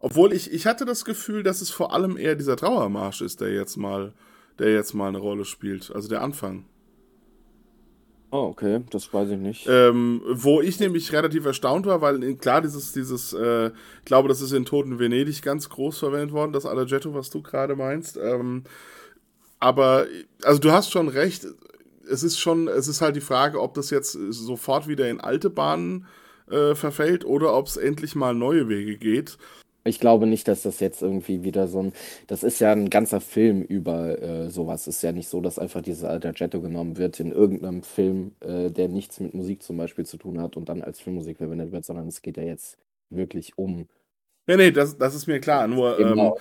Obwohl ich, ich hatte das Gefühl, dass es vor allem eher dieser Trauermarsch ist, der jetzt mal der jetzt mal eine Rolle spielt. Also der Anfang. Oh, okay, das weiß ich nicht. Ähm, wo ich nämlich relativ erstaunt war, weil äh, klar, dieses, dieses, äh, ich glaube, das ist in Toten Venedig ganz groß verwendet worden, das Adagetto, was du gerade meinst. Ähm, aber, also du hast schon recht, es ist schon, es ist halt die Frage, ob das jetzt sofort wieder in alte Bahnen äh, verfällt oder ob es endlich mal neue Wege geht. Ich glaube nicht, dass das jetzt irgendwie wieder so ein. Das ist ja ein ganzer Film über äh, sowas. Es ist ja nicht so, dass einfach dieses Adagietto genommen wird in irgendeinem Film, äh, der nichts mit Musik zum Beispiel zu tun hat und dann als Filmmusik verwendet wird, sondern es geht ja jetzt wirklich um. Nee, nee, das, das ist mir klar. Nur Genau.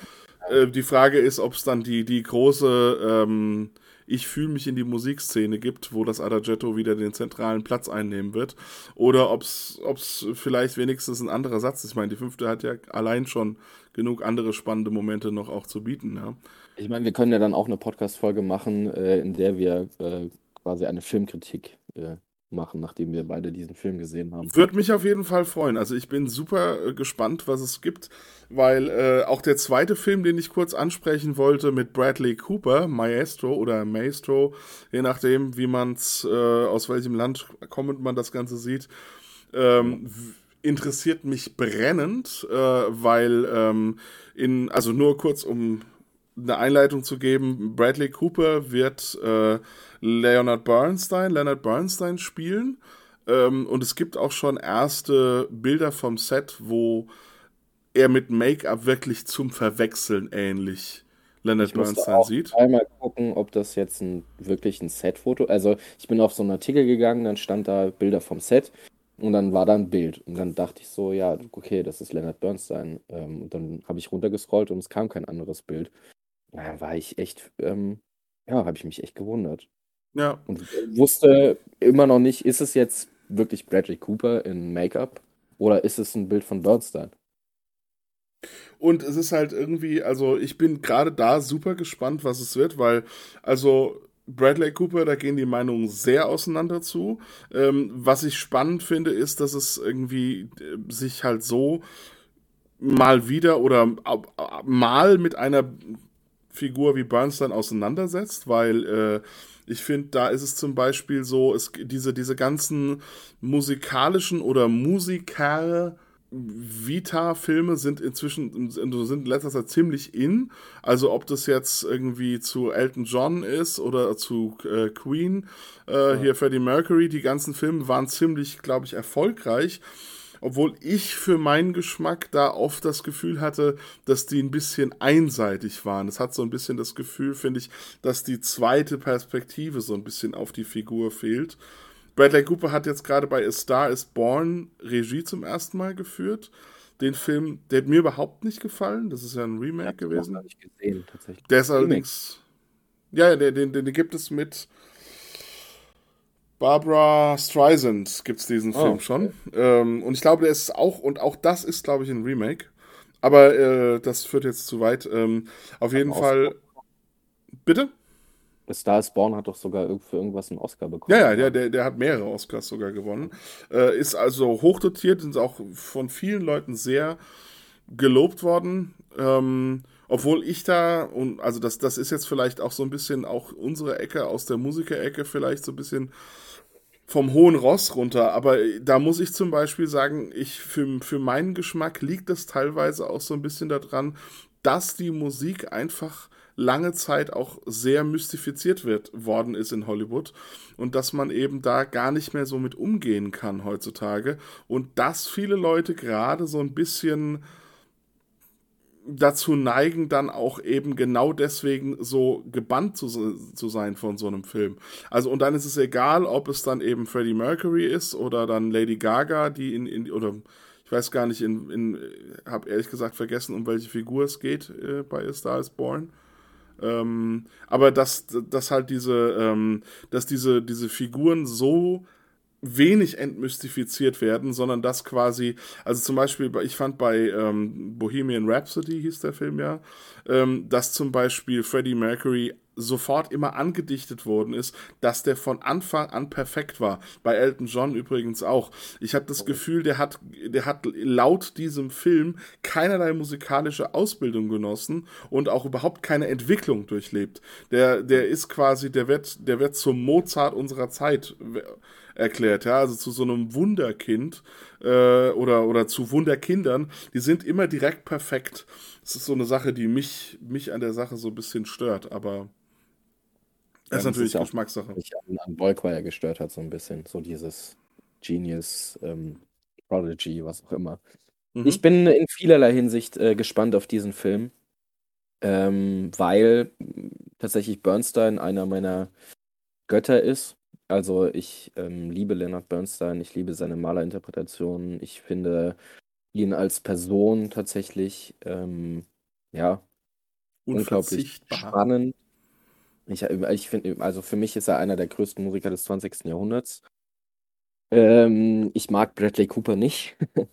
ähm, äh, die Frage ist, ob es dann die, die große ähm, Ich fühle mich in die Musikszene gibt, wo das Adagetto wieder den zentralen Platz einnehmen wird. Oder ob es vielleicht wenigstens ein anderer Satz ist. Ich meine, die fünfte hat ja allein schon genug andere spannende Momente noch auch zu bieten. Ja. Ich meine, wir können ja dann auch eine Podcast-Folge machen, äh, in der wir äh, quasi eine Filmkritik äh, machen, nachdem wir beide diesen Film gesehen haben. Würde mich auf jeden Fall freuen. Also ich bin super äh, gespannt, was es gibt, weil äh, auch der zweite Film, den ich kurz ansprechen wollte, mit Bradley Cooper, Maestro oder Maestro, je nachdem, wie man es, äh, aus welchem Land kommend man das Ganze sieht, ähm, interessiert mich brennend, äh, weil ähm, in, also nur kurz um eine Einleitung zu geben, Bradley Cooper wird äh, Leonard Bernstein, Leonard Bernstein spielen. Ähm, und es gibt auch schon erste Bilder vom Set, wo er mit Make-up wirklich zum Verwechseln ähnlich Leonard Ich Bernstein auch sieht. einmal gucken, ob das jetzt ein, wirklich ein Set-Foto Also ich bin auf so einen Artikel gegangen, dann stand da Bilder vom Set und dann war da ein Bild. Und dann dachte ich so, ja, okay, das ist Leonard Bernstein. Ähm, und dann habe ich runtergescrollt und es kam kein anderes Bild. Da war ich echt, ähm, ja, habe ich mich echt gewundert. Ja, Und wusste immer noch nicht, ist es jetzt wirklich Bradley Cooper in Make-up oder ist es ein Bild von Bernstein? Und es ist halt irgendwie, also ich bin gerade da super gespannt, was es wird, weil, also Bradley Cooper, da gehen die Meinungen sehr auseinander zu. Ähm, was ich spannend finde, ist, dass es irgendwie äh, sich halt so mal wieder oder äh, mal mit einer Figur wie Bernstein auseinandersetzt, weil äh, ich finde, da ist es zum Beispiel so, es, diese, diese ganzen musikalischen oder Musiker Vita-Filme sind inzwischen sind in letzter Zeit ziemlich in. Also ob das jetzt irgendwie zu Elton John ist oder zu äh, Queen, äh, hier Freddie Mercury, die ganzen Filme waren ziemlich, glaube ich, erfolgreich. Obwohl ich für meinen Geschmack da oft das Gefühl hatte, dass die ein bisschen einseitig waren. Es hat so ein bisschen das Gefühl, finde ich, dass die zweite Perspektive so ein bisschen auf die Figur fehlt. Bradley Cooper hat jetzt gerade bei A Star is Born Regie zum ersten Mal geführt. Den Film, der hat mir überhaupt nicht gefallen. Das ist ja ein Remake ich gewesen. gar nicht gesehen, tatsächlich. Der ist allerdings. Ja, den, den, den gibt es mit Barbara Streisand, gibt es diesen Oh, Film okay. schon. Ähm, und ich glaube, der ist auch, und auch das ist, glaube ich, ein Remake. Aber äh, das führt jetzt zu weit. Ähm, auf jeden Fall. Bitte? Star is Born hat doch sogar für irgendwas einen Oscar bekommen. Ja, ja, der, der, der hat mehrere Oscars sogar gewonnen. Äh, ist also hochdotiert, sind auch von vielen Leuten sehr gelobt worden. Ähm, obwohl ich da, und also das, das ist jetzt vielleicht auch so ein bisschen auch unsere Ecke aus der Musikerecke, vielleicht so ein bisschen vom hohen Ross runter. Aber da muss ich zum Beispiel sagen, ich für, für meinen Geschmack liegt es teilweise auch so ein bisschen daran, dass die Musik einfach lange Zeit auch sehr mystifiziert wird worden ist in Hollywood und dass man eben da gar nicht mehr so mit umgehen kann heutzutage und dass viele Leute gerade so ein bisschen dazu neigen, dann auch eben genau deswegen so gebannt zu, zu sein von so einem Film. Also, und dann ist es egal, ob es dann eben Freddie Mercury ist oder dann Lady Gaga, die in, in oder ich weiß gar nicht, in, in habe ehrlich gesagt vergessen, um welche Figur es geht äh, bei A Star is Born. Ähm, aber dass, dass halt diese, ähm, dass diese, diese Figuren so wenig entmystifiziert werden, sondern dass quasi, also zum Beispiel, ich fand bei ähm, Bohemian Rhapsody hieß der Film ja, ähm, dass zum Beispiel Freddie Mercury sofort immer angedichtet worden ist, dass der von Anfang an perfekt war. Bei Elton John übrigens auch. Ich habe das Gefühl, der hat, der hat laut diesem Film keinerlei musikalische Ausbildung genossen und auch überhaupt keine Entwicklung durchlebt. Der, der ist quasi, der wird, der wird zum Mozart unserer Zeit erklärt, ja, also zu so einem Wunderkind äh, oder, oder zu Wunderkindern, die sind immer direkt perfekt. Das ist so eine Sache, die mich, mich an der Sache so ein bisschen stört, aber das ist Ja, natürlich ja auch, Geschmackssache. mich an, an Boychoir gestört hat, so ein bisschen. So dieses Genius, ähm, Prodigy, was auch immer. Ich Mhm. bin in vielerlei Hinsicht äh, gespannt auf diesen Film, ähm, weil tatsächlich Bernstein einer meiner Götter ist. Also ich ähm, liebe Leonard Bernstein, ich liebe seine Malerinterpretationen. Ich finde ihn als Person tatsächlich ähm, ja unglaublich spannend. Ich, ich finde, also für mich ist er einer der größten Musiker des 20. Jahrhunderts. Ähm, ich mag Bradley Cooper nicht,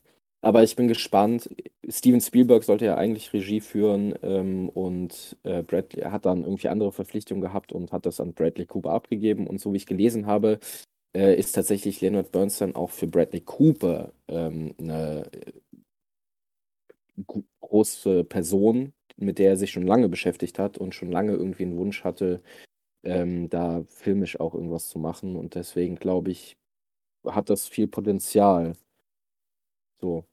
aber ich bin gespannt. Steven Spielberg sollte ja eigentlich Regie führen ähm, und äh, Bradley hat dann irgendwie andere Verpflichtungen gehabt und hat das an Bradley Cooper abgegeben. Und so wie ich gelesen habe, äh, ist tatsächlich Leonard Bernstein auch für Bradley Cooper ähm, eine große Person, mit der er sich schon lange beschäftigt hat und schon lange irgendwie einen Wunsch hatte, ähm, da filmisch auch irgendwas zu machen. Und deswegen glaube ich, hat das viel Potenzial. So.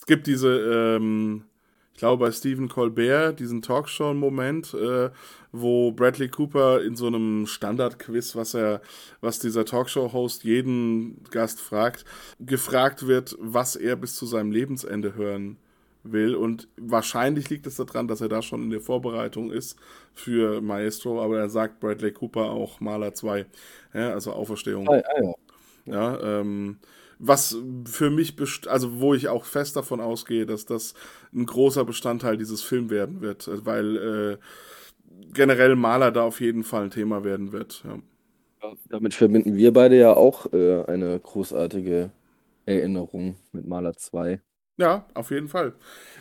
Es gibt diese, ähm, ich glaube bei Stephen Colbert, diesen Talkshow-Moment, äh, wo Bradley Cooper in so einem Standard-Quiz, was er, was dieser Talkshow-Host jeden Gast fragt, gefragt wird, was er bis zu seinem Lebensende hören will. Und wahrscheinlich liegt es daran, dass er da schon in der Vorbereitung ist für Maestro, aber er sagt Bradley Cooper auch Maler 2, ja, also Auferstehung. Ah, ah, ja. Ja, ähm, was für mich, also wo ich auch fest davon ausgehe, dass das ein großer Bestandteil dieses Films werden wird, weil äh, generell Maler da auf jeden Fall ein Thema werden wird. Ja. Damit verbinden wir beide ja auch äh, eine großartige Erinnerung mit Maler 2. Ja, auf jeden Fall.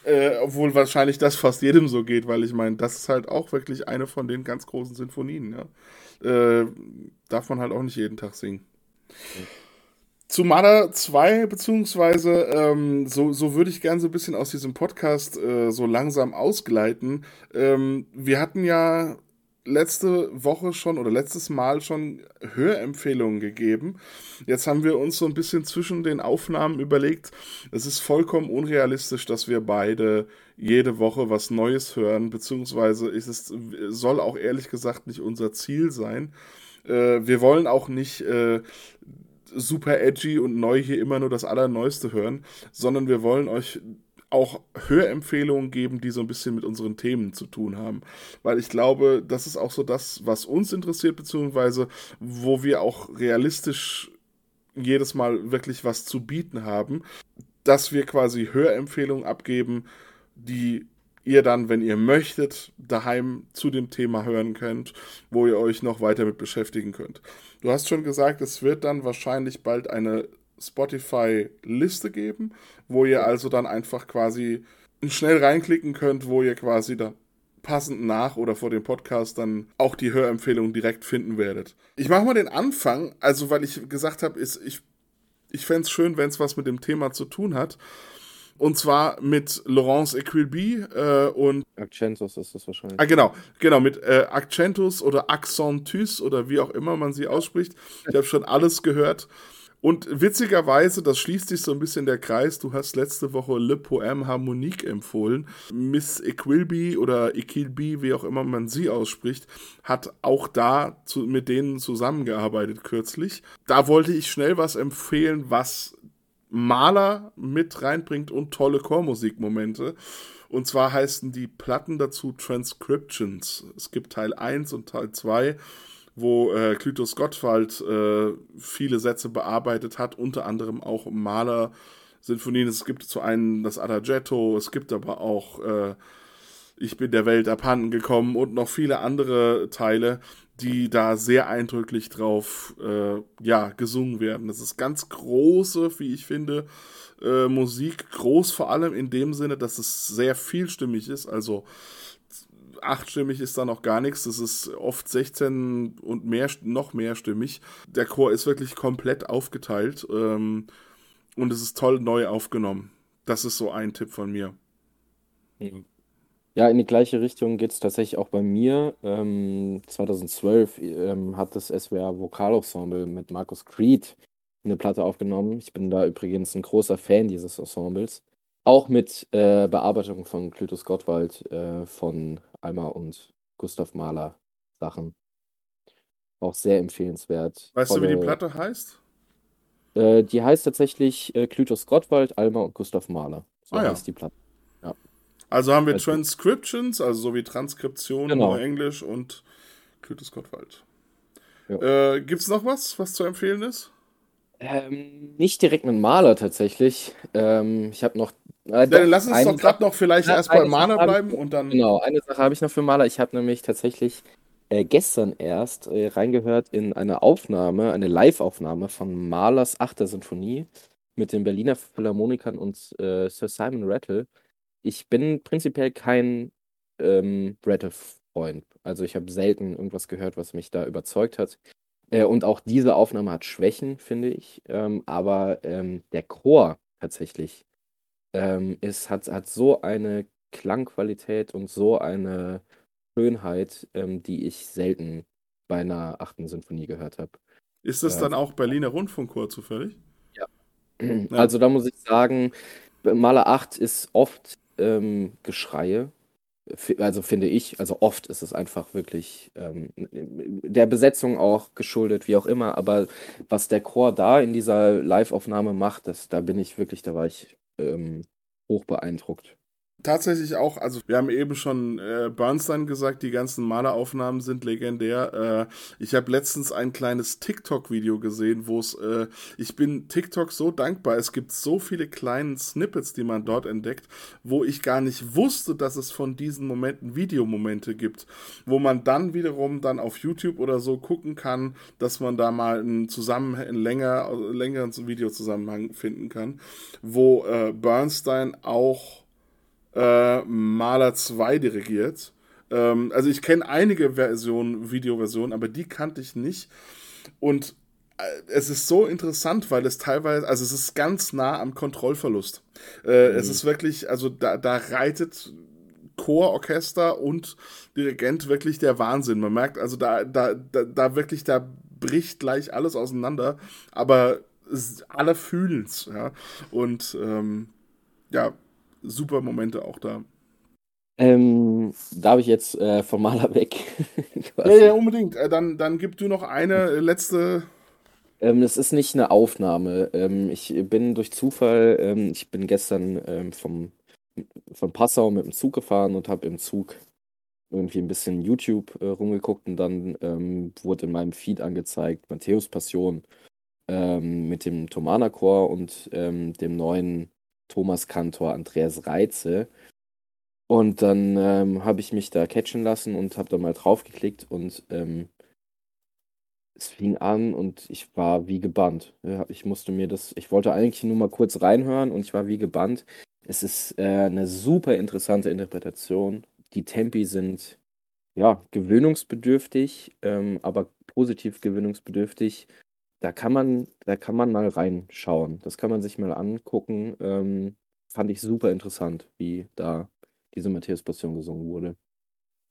Äh, obwohl wahrscheinlich das fast jedem so geht, weil ich meine, das ist halt auch wirklich eine von den ganz großen Sinfonien. Ja. Äh, darf man halt auch nicht jeden Tag singen. Zu Mada 2, beziehungsweise ähm, so, so würde ich gerne so ein bisschen aus diesem Podcast äh, so langsam ausgleiten. Ähm, wir hatten ja letzte Woche schon oder letztes Mal schon Hörempfehlungen gegeben. Jetzt haben wir uns so ein bisschen zwischen den Aufnahmen überlegt, es ist vollkommen unrealistisch, dass wir beide jede Woche was Neues hören, beziehungsweise ist es soll auch ehrlich gesagt nicht unser Ziel sein. Äh, wir wollen auch nicht äh, super edgy und neu hier immer nur das Allerneueste hören, sondern wir wollen euch auch Hörempfehlungen geben, die so ein bisschen mit unseren Themen zu tun haben. Weil ich glaube, das ist auch so das, was uns interessiert, beziehungsweise wo wir auch realistisch jedes Mal wirklich was zu bieten haben, dass wir quasi Hörempfehlungen abgeben, die ihr dann, wenn ihr möchtet, daheim zu dem Thema hören könnt, wo ihr euch noch weiter mit beschäftigen könnt. Du hast schon gesagt, es wird dann wahrscheinlich bald eine Spotify-Liste geben, wo ihr also dann einfach quasi schnell reinklicken könnt, wo ihr quasi da passend nach oder vor dem Podcast dann auch die Hörempfehlungen direkt finden werdet. Ich mache mal den Anfang, also weil ich gesagt habe, ich, ich fände es schön, wenn es was mit dem Thema zu tun hat. Und zwar mit Laurence Equilby äh, und Accentus ist das wahrscheinlich. Ah, genau, genau, mit äh, Accentus oder Accentus oder wie auch immer man sie ausspricht. Ich habe schon alles gehört. Und witzigerweise, das schließt sich so ein bisschen der Kreis, du hast letzte Woche Le Poème Harmonique empfohlen. Miss Equilby oder Equilby, wie auch immer man sie ausspricht, hat auch da zu, mit denen zusammengearbeitet kürzlich. Da wollte ich schnell was empfehlen, was Maler mit reinbringt und tolle Chormusikmomente. Und zwar heißen die Platten dazu Transcriptions. Es gibt Teil 1 und Teil 2, wo äh, Clytus Gottwald äh, viele Sätze bearbeitet hat, unter anderem auch Maler Sinfonien. Es gibt zu einem das Adagetto, es gibt aber auch äh, Ich bin der Welt abhanden gekommen und noch viele andere Teile, die da sehr eindrücklich drauf äh, ja, gesungen werden. Das ist ganz große, wie ich finde, äh, Musik. Groß vor allem in dem Sinne, dass es sehr vielstimmig ist. Also achtstimmig ist da noch gar nichts. Das ist oft 16 und mehr, noch mehrstimmig. Der Chor ist wirklich komplett aufgeteilt ähm, und es ist toll neu aufgenommen. Das ist so ein Tipp von mir. Ja, in die gleiche Richtung geht es tatsächlich auch bei mir. Ähm, 2012 ähm, hat das SWR Vokalensemble mit Markus Creed eine Platte aufgenommen. Ich bin da übrigens ein großer Fan dieses Ensembles. Auch mit äh, Bearbeitung von Clytus Gottwald, äh, von Alma und Gustav Mahler Sachen. Auch sehr empfehlenswert. Weißt du, wie die Platte heißt? Äh, die heißt tatsächlich äh, Clytus Gottwald, Alma und Gustav Mahler. So Ah ja. heißt die Platte. Also haben wir Also- Transcriptions, also so wie Transkription, Genau. nur Englisch und Clytus Gottwald. Ja. Äh, Gibt es noch was, was zu empfehlen ist? Ähm, nicht direkt mit Maler tatsächlich. Ähm, ich habe noch. Äh, Dann lass uns doch gerade noch vielleicht Ja, erst bei eine Sache habe ich bleiben und dann. Genau, eine Sache habe ich noch für Maler. Ich habe nämlich tatsächlich äh, gestern erst äh, reingehört in eine Aufnahme, eine Live-Aufnahme von Mahlers Achter Sinfonie mit den Berliner Philharmonikern und äh, Sir Simon Rattle. Ich bin prinzipiell kein ähm, Rattle-Freund. Also ich habe selten irgendwas gehört, was mich da überzeugt hat. Äh, und auch diese Aufnahme hat Schwächen, finde ich. Ähm, aber ähm, der Chor tatsächlich ähm, ist, hat, hat so eine Klangqualität und so eine Schönheit, ähm, die ich selten bei einer achten Sinfonie gehört habe. Ist das Ja. dann auch Berliner Rundfunkchor zufällig? Also da muss ich sagen, Maler 8 ist oft ähm, Geschreie. Also finde ich, also oft ist es einfach wirklich ähm, der Besetzung auch geschuldet, wie auch immer. Aber was der Chor da in dieser Live-Aufnahme macht, das, da bin ich wirklich, da war ich ähm, hoch beeindruckt. Tatsächlich auch, also wir haben eben schon äh, Bernstein gesagt, die ganzen Maleraufnahmen sind legendär. Äh, ich habe letztens ein kleines TikTok-Video gesehen, wo es, äh, ich bin TikTok so dankbar, es gibt so viele kleine Snippets, die man dort entdeckt, wo ich gar nicht wusste, dass es von diesen Momenten Videomomente gibt, wo man dann wiederum dann auf YouTube oder so gucken kann, dass man da mal einen Zusammenhang, einen länger, längeren Videozusammenhang finden kann, wo äh, Bernstein auch äh, Maler 2 dirigiert. Ähm, also ich kenne einige Versionen, Videoversionen, aber die kannte ich nicht. Und äh, es ist so interessant, weil es teilweise, also es ist ganz nah am Kontrollverlust. Äh, Es ist wirklich, also da, da reitet Chor, Orchester und Dirigent wirklich der Wahnsinn. Man merkt also da, da, da, da wirklich, da bricht gleich alles auseinander, aber alle fühlen es, ja. Und ähm, ja, super Momente auch da. Ähm, darf ich jetzt äh, vom Maler weg? Ja, ja, unbedingt. Äh, dann, dann gib du noch eine letzte. Ähm, es ist nicht eine Aufnahme. Ähm, ich bin durch Zufall, ähm, ich bin gestern ähm, vom, von Passau mit dem Zug gefahren und habe im Zug irgendwie ein bisschen YouTube äh, rumgeguckt und dann ähm, wurde in meinem Feed angezeigt Matthäus Passion mit dem Thomaner Chor und dem neuen Thomas Kantor Andreas Reitze. Und dann ähm, habe ich mich da catchen lassen und habe da mal draufgeklickt und ähm, es fing an und ich war wie gebannt. Ich musste mir das, ich wollte eigentlich nur mal kurz reinhören und ich war wie gebannt. Es ist äh, eine super interessante Interpretation. Die Tempi sind ja gewöhnungsbedürftig, ähm, aber positiv gewöhnungsbedürftig. Da kann man, da kann man mal reinschauen. Das kann man sich mal angucken. Ähm, fand ich super interessant, wie da diese Matthäus-Passion gesungen wurde.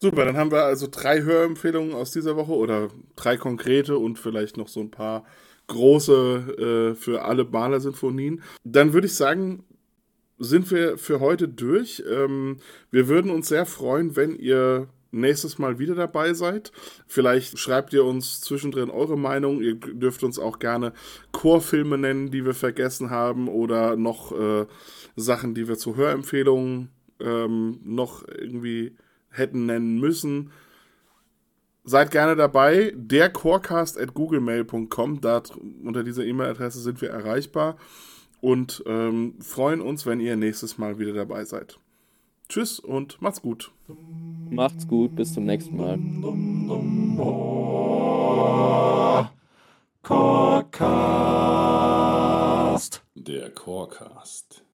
Super, dann haben wir also drei Hörempfehlungen aus dieser Woche oder drei konkrete und vielleicht noch so ein paar große äh, für alle Mahler-Sinfonien. Dann würde ich sagen, sind wir für heute durch. Ähm, wir würden uns sehr freuen, wenn ihr nächstes Mal wieder dabei seid. Vielleicht schreibt ihr uns zwischendrin eure Meinung. Ihr dürft uns auch gerne Chorfilme nennen, die wir vergessen haben oder noch äh, Sachen, die wir zu Hörempfehlungen ähm, noch irgendwie hätten nennen müssen. Seid gerne dabei. Der Chorecast at googlemail.com. Unter dieser E-Mail-Adresse sind wir erreichbar und ähm, freuen uns, wenn ihr nächstes Mal wieder dabei seid. Tschüss und macht's gut. Macht's gut, bis zum nächsten Mal. Der Chorecast.